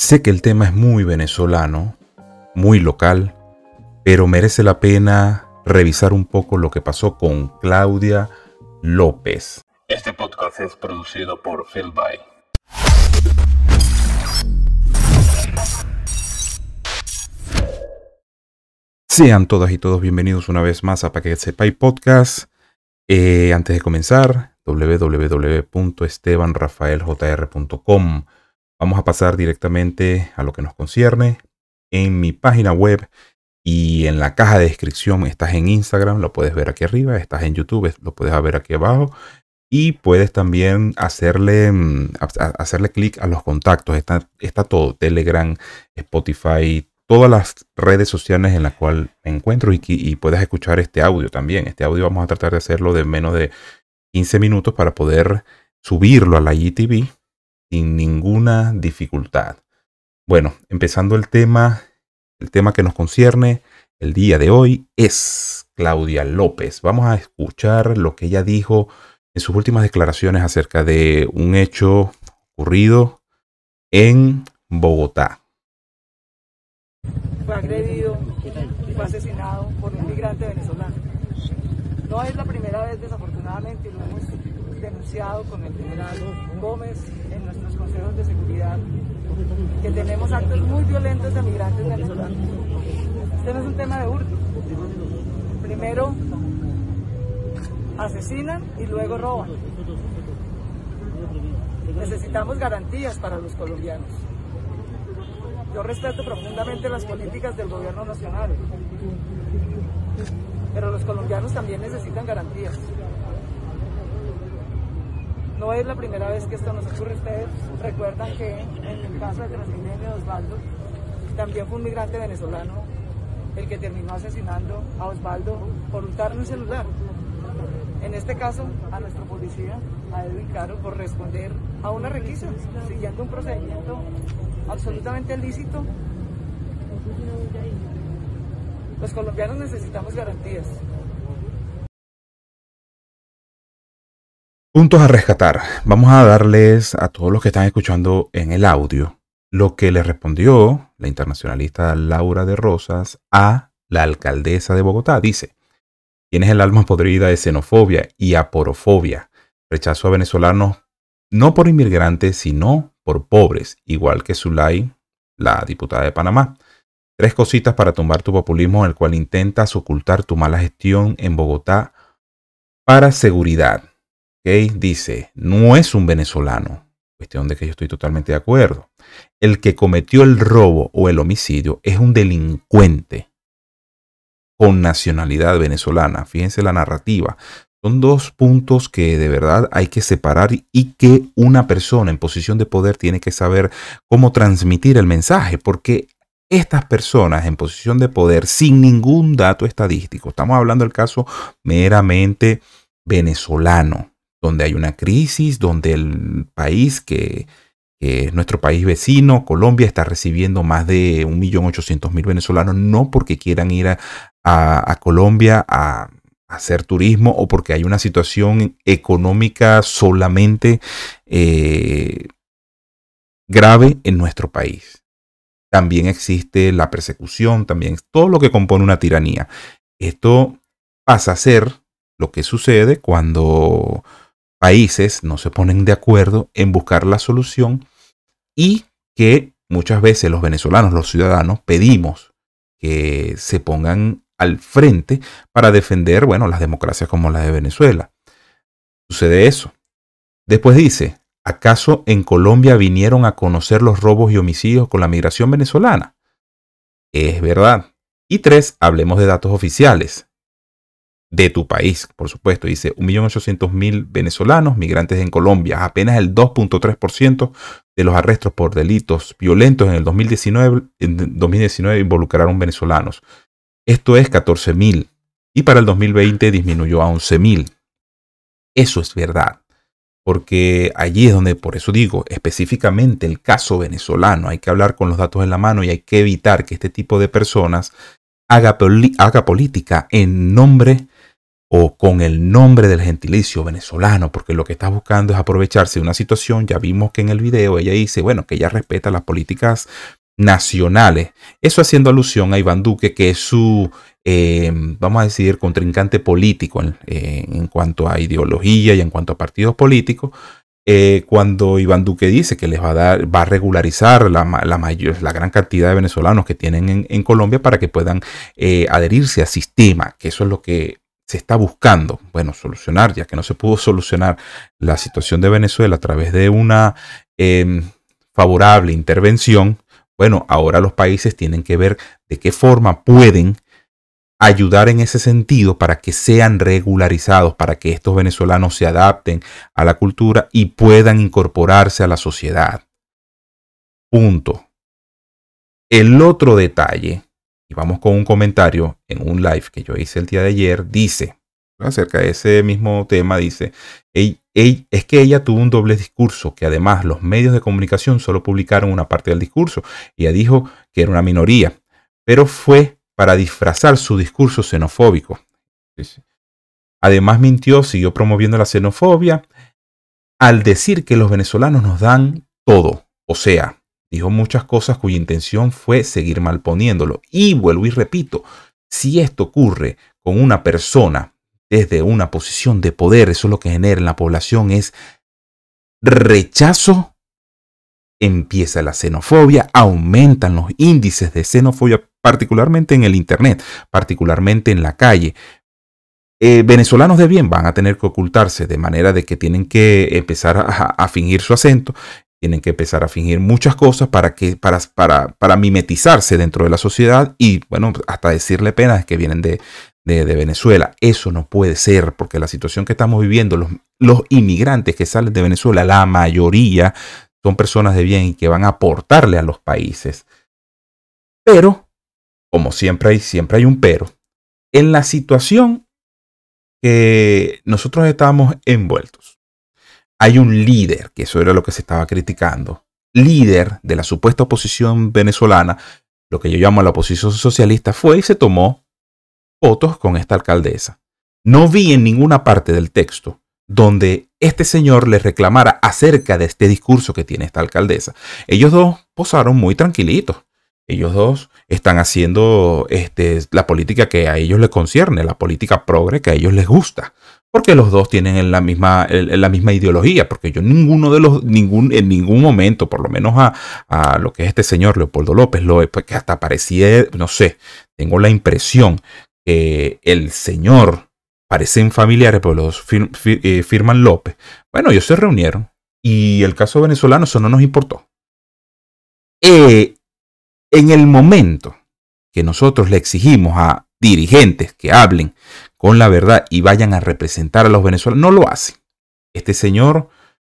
Sé que el tema es muy venezolano, muy local, pero merece la pena revisar un poco lo que pasó con Claudia López. Este podcast es producido por Phil By. Sean todas y todos bienvenidos una vez más a Paquete Sepay Podcast. Eh, antes de comenzar, www.estebanrafaeljr.com. Vamos a pasar directamente a lo que nos concierne. En mi página web y en la caja de descripción estás en Instagram, lo puedes ver aquí arriba, estás en YouTube, lo puedes ver aquí abajo. Y puedes también hacerle, mm, hacerle clic a los contactos. Está, está todo, Telegram, Spotify, todas las redes sociales en las cuales me encuentro y, y, puedes escuchar este audio también. Este audio vamos a tratar de hacerlo de menos de 15 minutos para poder subirlo a la ITV sin ninguna dificultad. Bueno, empezando el tema, el tema que nos concierne el día de hoy es Claudia López. Vamos a escuchar lo que ella dijo en sus últimas declaraciones acerca de un hecho ocurrido en Bogotá. Fue agredido fue asesinado por un migrante venezolano. No es la primera vez, desafortunadamente, lo hemos con el general Gómez en nuestros consejos de seguridad, que tenemos actos muy violentos de migrantes venezolanos. Este no es un tema de hurto. Primero asesinan y luego roban. Necesitamos garantías para los colombianos. Yo respeto profundamente las políticas del gobierno nacional, pero los colombianos también necesitan garantías. No es la primera vez que esto nos ocurre. Ustedes recuerdan que en el caso de Transmilenio Osvaldo, también fue un migrante venezolano el que terminó asesinando a Osvaldo por hurtarle un celular. En este caso, a nuestro policía, a Edwin Caro, por responder a una requisa, siguiendo un procedimiento absolutamente lícito los colombianos necesitamos garantías. Puntos a rescatar. Vamos a darles a todos los que están escuchando en el audio lo que le respondió la internacionalista Laura de Rosas a la alcaldesa de Bogotá. Dice, tienes el alma podrida de xenofobia y aporofobia. Rechazo a venezolanos no por inmigrantes, sino por pobres, igual que Zulay, la diputada de Panamá. Tres cositas para tumbar tu populismo, el cual intentas ocultar tu mala gestión en Bogotá para seguridad. Dice, no es un venezolano. Cuestión de que yo estoy totalmente de acuerdo. El que cometió el robo o el homicidio es un delincuente con nacionalidad venezolana. Fíjense la narrativa. Son dos puntos que de verdad hay que separar y que una persona en posición de poder tiene que saber cómo transmitir el mensaje, porque estas personas en posición de poder sin ningún dato estadístico, estamos hablando del caso meramente venezolano, donde hay una crisis, donde el país que, es nuestro país vecino, Colombia, está recibiendo más de 1.800.000 venezolanos, no porque quieran ir a, Colombia a, hacer turismo o porque hay una situación económica solamente eh, grave en nuestro país también existe la persecución, también todo lo que compone una tiranía. Esto pasa a ser lo que sucede cuando países no se ponen de acuerdo en buscar la solución y que muchas veces los venezolanos, los ciudadanos, pedimos que se pongan al frente para defender, bueno, las democracias como la de Venezuela. Sucede eso. Después dice, ¿Acaso en Colombia vinieron a conocer los robos y homicidios con la migración venezolana? Es verdad. Y tres, hablemos de datos oficiales. De tu país, por supuesto. Dice 1.800.000 venezolanos migrantes en Colombia. Apenas el 2.3% de los arrestos por delitos violentos en el 2019, en 2019 involucraron venezolanos. Esto es 14.000. Y para el 2020 disminuyó a 11.000. Eso es verdad porque allí es donde, por eso digo, específicamente el caso venezolano, hay que hablar con los datos en la mano y hay que evitar que este tipo de personas haga, haga política en nombre o con el nombre del gentilicio venezolano, porque lo que está buscando es aprovecharse de una situación. Ya vimos que en el video ella dice, bueno, que ella respeta las políticas nacionales. Eso haciendo alusión a Iván Duque, que es su, eh, vamos a decir, contrincante político en, eh, en, cuanto a ideología y en cuanto a partidos políticos. Eh, cuando Iván Duque dice que les va a dar, va a regularizar la, la, mayor, la gran cantidad de venezolanos que tienen en, en Colombia para que puedan adherirse al sistema, que eso es lo que se está buscando, bueno, solucionar, ya que no se pudo solucionar la situación de Venezuela a través de una eh, favorable intervención, bueno, ahora los países tienen que ver de qué forma pueden ayudar en ese sentido para que sean regularizados, para que estos venezolanos se adapten a la cultura y puedan incorporarse a la sociedad. Punto. El otro detalle vamos con un comentario en un live que yo hice el día de ayer, dice, acerca de ese mismo tema, dice, es que ella tuvo un doble discurso, que además los medios de comunicación solo publicaron una parte del discurso. Ella dijo que era una minoría, pero fue para disfrazar su discurso xenofóbico. Además mintió, siguió promoviendo la xenofobia al decir que los venezolanos nos dan todo, o sea, Dijo muchas cosas cuya intención fue seguir malponiéndolo. Y vuelvo y repito, si esto ocurre con una persona desde una posición de poder, eso es lo que genera en la población es rechazo, empieza la xenofobia, aumentan los índices de xenofobia, particularmente en el Internet, particularmente en la calle. Eh, venezolanos de bien van a tener que ocultarse de manera de que tienen que empezar a, a, fingir su acento tienen que empezar a fingir muchas cosas para, que, para, para, para mimetizarse dentro de la sociedad y, bueno, hasta decirle penas que vienen de, de, Venezuela. Eso no puede ser, porque la situación que estamos viviendo, los, los inmigrantes que salen de Venezuela, la mayoría son personas de bien y que van a aportarle a los países. Pero, como siempre hay, siempre hay un pero, en la situación que nosotros estamos envueltos hay un líder, que eso era lo que se estaba criticando, líder de la supuesta oposición venezolana, lo que yo llamo la oposición socialista, fue y se tomó fotos con esta alcaldesa. No vi en ninguna parte del texto donde este señor le reclamara acerca de este discurso que tiene esta alcaldesa. Ellos dos posaron muy tranquilitos. Ellos dos están haciendo este, la política que a ellos les concierne, la política progre que a ellos les gusta porque los dos tienen la misma, la misma ideología, porque yo ninguno de los, ningún, en ningún momento, por lo menos a, a lo que es este señor Leopoldo López, lo, pues que hasta parecía, no sé, tengo la impresión que el señor parecen familiares, pero los fir, fir, eh, firman López. Bueno, ellos se reunieron y el caso venezolano eso no nos importó. Eh, en el momento que nosotros le exigimos a dirigentes que hablen con la verdad y vayan a representar a los venezolanos. No lo hace. Este señor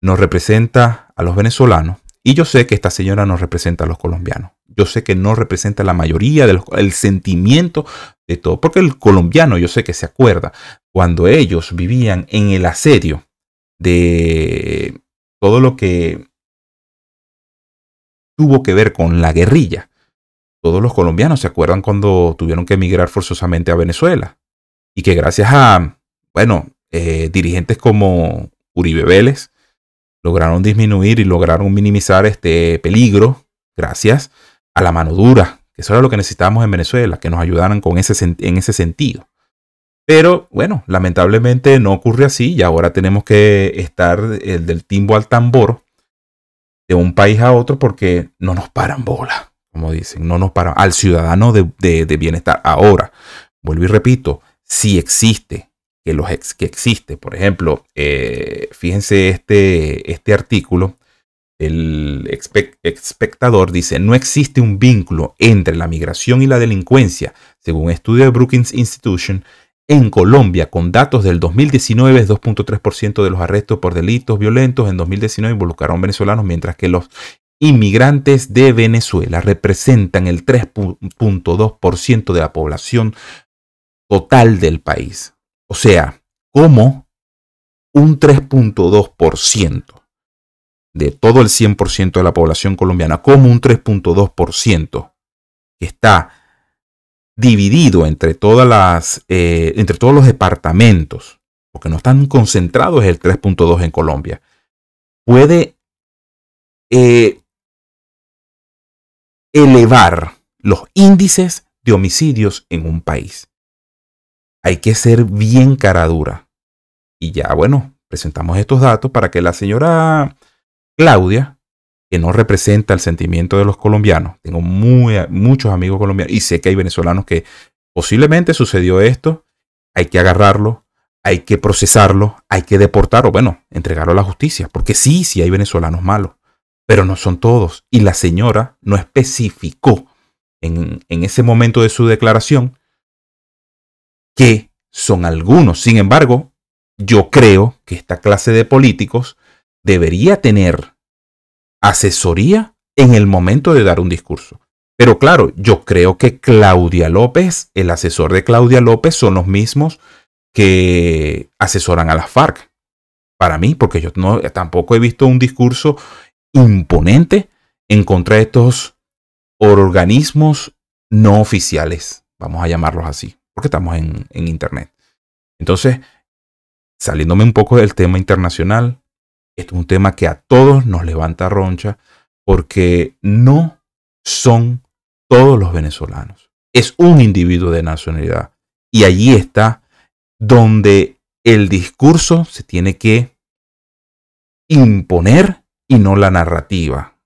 nos representa a los venezolanos y yo sé que esta señora nos representa a los colombianos. Yo sé que no representa la mayoría del sentimiento de todo, porque el colombiano yo sé que se acuerda cuando ellos vivían en el asedio de todo lo que tuvo que ver con la guerrilla. Todos los colombianos se acuerdan cuando tuvieron que emigrar forzosamente a Venezuela y que gracias a, bueno, eh, dirigentes como Uribe Vélez lograron disminuir y lograron minimizar este peligro gracias a la mano dura, que eso era lo que necesitábamos en Venezuela, que nos ayudaran con ese, en ese sentido. Pero bueno, lamentablemente no ocurre así y ahora tenemos que estar el del timbo al tambor de un país a otro porque no nos paran bola, como dicen, no nos paran al ciudadano de, de, bienestar. Ahora, vuelvo y repito, si existe, que, los ex, que existe. Por ejemplo, eh, fíjense este, este artículo, el espectador dice, no existe un vínculo entre la migración y la delincuencia, según estudio de Brookings Institution. En Colombia, con datos del 2019, 2.3% de los arrestos por delitos violentos en 2019 involucraron venezolanos, mientras que los inmigrantes de Venezuela representan el 3.2% de la población total del país. O sea, como un 3.2% de todo el 100% de la población colombiana, como un 3.2% que está dividido entre todas las, eh, entre todos los departamentos, porque no están concentrados el 3.2 en Colombia, puede eh, elevar los índices de homicidios en un país. Hay que ser bien cara dura. Y ya, bueno, presentamos estos datos para que la señora Claudia, que no representa el sentimiento de los colombianos, tengo muy, muchos amigos colombianos y sé que hay venezolanos que posiblemente sucedió esto, hay que agarrarlo, hay que procesarlo, hay que deportarlo, bueno, entregarlo a la justicia, porque sí, sí hay venezolanos malos, pero no son todos. Y la señora no especificó en, en ese momento de su declaración que son algunos. Sin embargo, yo creo que esta clase de políticos debería tener asesoría en el momento de dar un discurso. Pero claro, yo creo que Claudia López, el asesor de Claudia López, son los mismos que asesoran a las FARC. Para mí, porque yo no, tampoco he visto un discurso imponente en contra de estos organismos no oficiales, vamos a llamarlos así, porque estamos en, Internet. Entonces, saliéndome un poco del tema internacional, esto es un tema que a todos nos levanta roncha porque no son todos los venezolanos. Es un individuo de nacionalidad. Y allí está donde el discurso se tiene que imponer y no la narrativa.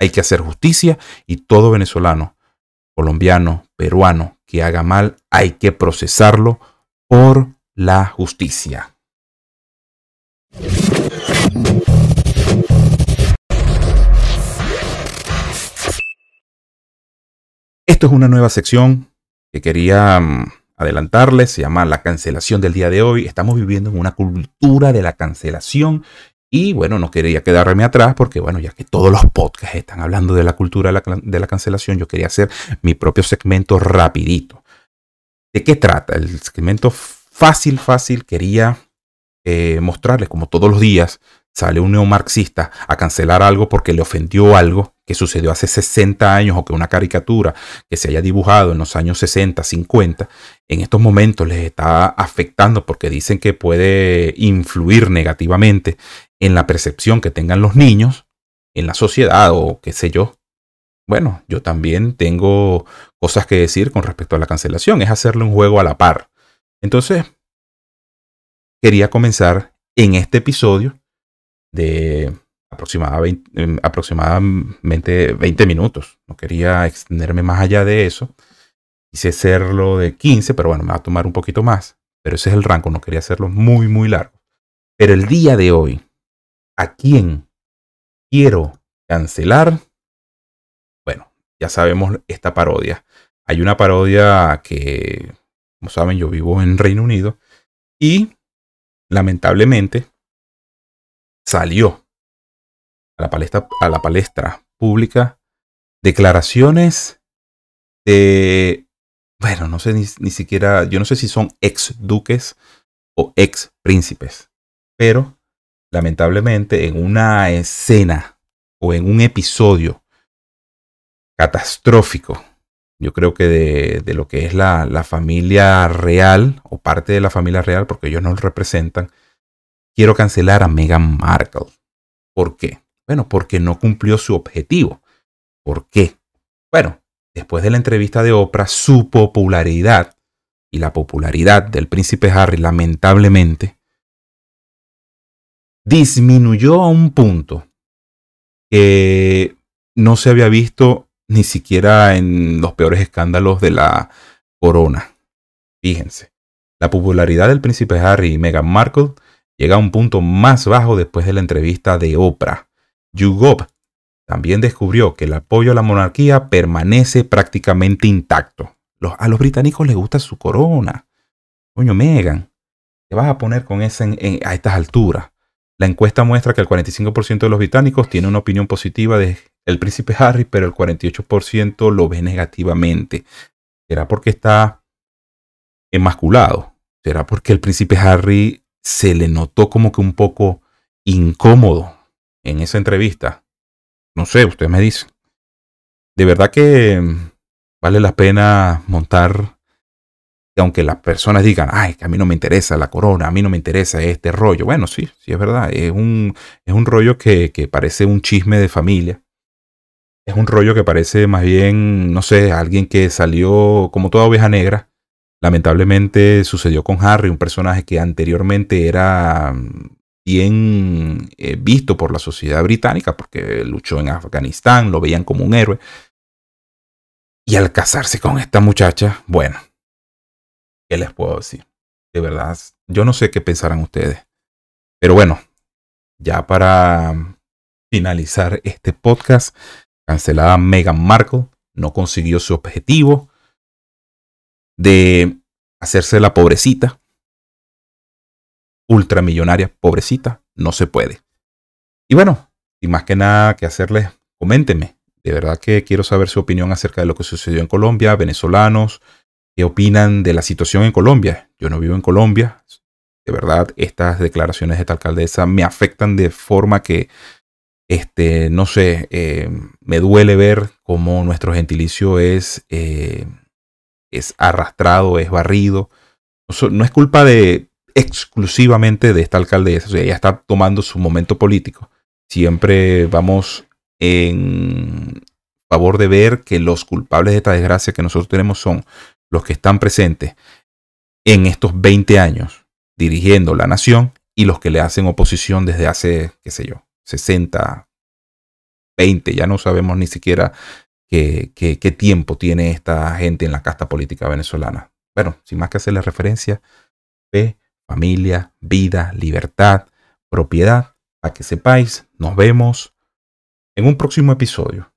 Hay que hacer justicia y todo venezolano, colombiano, peruano que haga mal, hay que procesarlo por la justicia. Esto es una nueva sección que quería mm, adelantarles, se llama la cancelación del día de hoy. Estamos viviendo en una cultura de la cancelación y bueno, no quería quedarme atrás porque bueno, ya que todos los podcasts están hablando de la cultura de la, cancelación, yo quería hacer mi propio segmento rapidito. ¿De qué trata? El segmento fácil, fácil, quería eh, mostrarles como todos los días sale un neomarxista a cancelar algo porque le ofendió algo que sucedió hace 60 años o que una caricatura que se haya dibujado en los años 60, 50, en estos momentos les está afectando porque dicen que puede influir negativamente en la percepción que tengan los niños en la sociedad o qué sé yo. Bueno, yo también tengo cosas que decir con respecto a la cancelación, es hacerle un juego a la par. Entonces, quería comenzar en este episodio de em, aproximadamente 20 minutos. No quería extenderme más allá de eso. Quise hacerlo de 15, pero bueno, me va a tomar un poquito más. Pero ese es el rango, no quería hacerlo muy, muy largo. Pero el día de hoy, ¿a quién quiero cancelar? Bueno, ya sabemos esta parodia. Hay una parodia que, como saben, yo vivo en Reino Unido y lamentablemente salió a la palestra, a la palestra pública declaraciones de, bueno, no sé ni, ni siquiera, yo no sé si son ex duques o ex príncipes, pero lamentablemente en una escena o en un episodio catastrófico, yo creo que de, de lo que es la, la, familia real o parte de la familia real, porque ellos no representan, quiero cancelar a Meghan Markle. ¿Por qué? Bueno, porque no cumplió su objetivo. ¿Por qué? Bueno, después de la entrevista de Oprah, su popularidad y la popularidad del príncipe Harry, lamentablemente, disminuyó a un punto que no se había visto ni siquiera en los peores escándalos de la corona. Fíjense, la popularidad del príncipe Harry y Meghan Markle llega a un punto más bajo después de la entrevista de Oprah. YouGov también descubrió que el apoyo a la monarquía permanece prácticamente intacto. a los británicos les gusta su corona. Coño, Megan, te vas a poner con esa a estas alturas. La encuesta muestra que el 45% de los británicos tiene una opinión positiva de el príncipe Harry, pero el 48% lo ve negativamente. ¿Será porque está emasculado? ¿Será porque el príncipe Harry se le notó como que un poco incómodo en esa entrevista. No sé, usted me dice. De verdad que vale la pena montar aunque las personas digan, ay, que a mí no me interesa la corona, a mí no me interesa este rollo. Bueno, sí, sí es verdad. Es un, es un rollo que, que parece un chisme de familia. Es un rollo que parece más bien, no sé, alguien que salió como toda oveja negra. Lamentablemente sucedió con Harry, un personaje que anteriormente era mm, bien eh, visto por la sociedad británica porque luchó en Afganistán, lo veían como un héroe. Y al casarse con esta muchacha, bueno, ¿Qué les puedo decir? De verdad, yo no sé qué pensarán ustedes. Pero bueno, ya para finalizar este podcast, cancelada Meghan Markle, no consiguió su objetivo de hacerse la pobrecita, ultramillonaria, pobrecita, no se puede. Y bueno, sin más que nada que hacerles, coméntenme. De verdad que quiero saber su opinión acerca de lo que sucedió en Colombia, venezolanos, qué opinan de la situación en Colombia. Yo no vivo en Colombia. De verdad, estas declaraciones de esta alcaldesa me afectan de forma que, este, no sé, eh, me duele ver cómo nuestro gentilicio es, eh, es arrastrado, es barrido. No, es culpa de exclusivamente de esta alcaldesa. O sea, ella está tomando su momento político. Siempre vamos en favor de ver que los culpables de esta desgracia que nosotros tenemos son los que están presentes en estos 20 años dirigiendo la nación y los que le hacen oposición desde hace, qué sé yo, 60, 20, ya no sabemos ni siquiera qué, qué, tiempo tiene esta gente en la casta política venezolana. Bueno, sin más que hacerle referencia, fe, familia, vida, libertad, propiedad, para que sepáis, nos vemos en un próximo episodio.